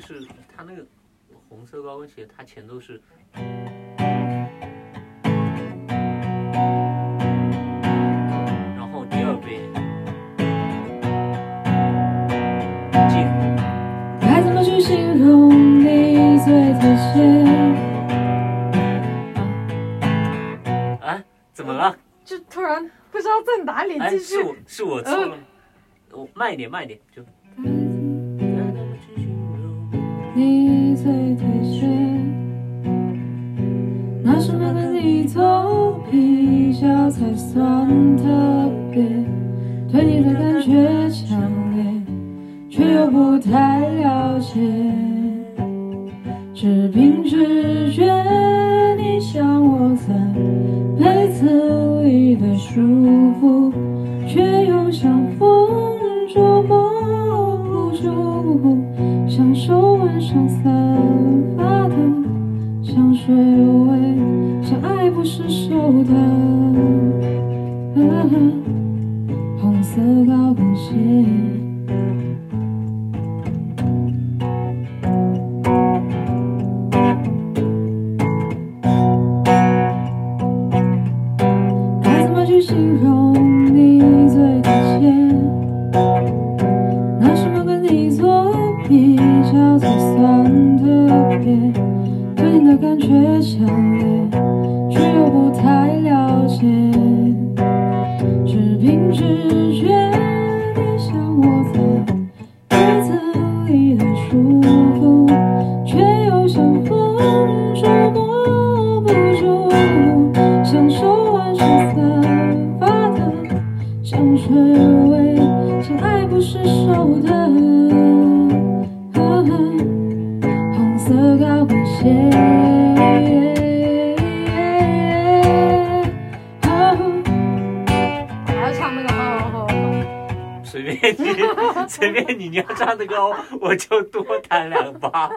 个是它那个红色高跟鞋，它前奏是。然后第二遍进，该怎么去形容你最特写？哎，怎么了？就突然不知道在哪里哎，继续是。我是我错了，我慢一点，慢一点，就。你最特写，拿什么跟你做比较才算特别？对你的感觉强烈，却又不太了解，只凭直觉，你像我在被子里的舒服，却又像风捉摸不住。像手腕上散发的香水味，像爱不释手的、红色高跟鞋。却强烈，却又不太了解，只凭直觉，你像我在被子里的舒服，却又像风捉摸不住，像手腕上散发的香水味，像爱不释手的、要唱那个哦哦随便你，随便你，你要唱的高，我就多弹两把。哦，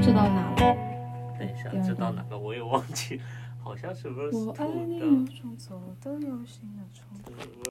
这到哪了？等一下，这到哪个我也忘记，好像是 verse 我爱你，有种走的有心的冲动。呃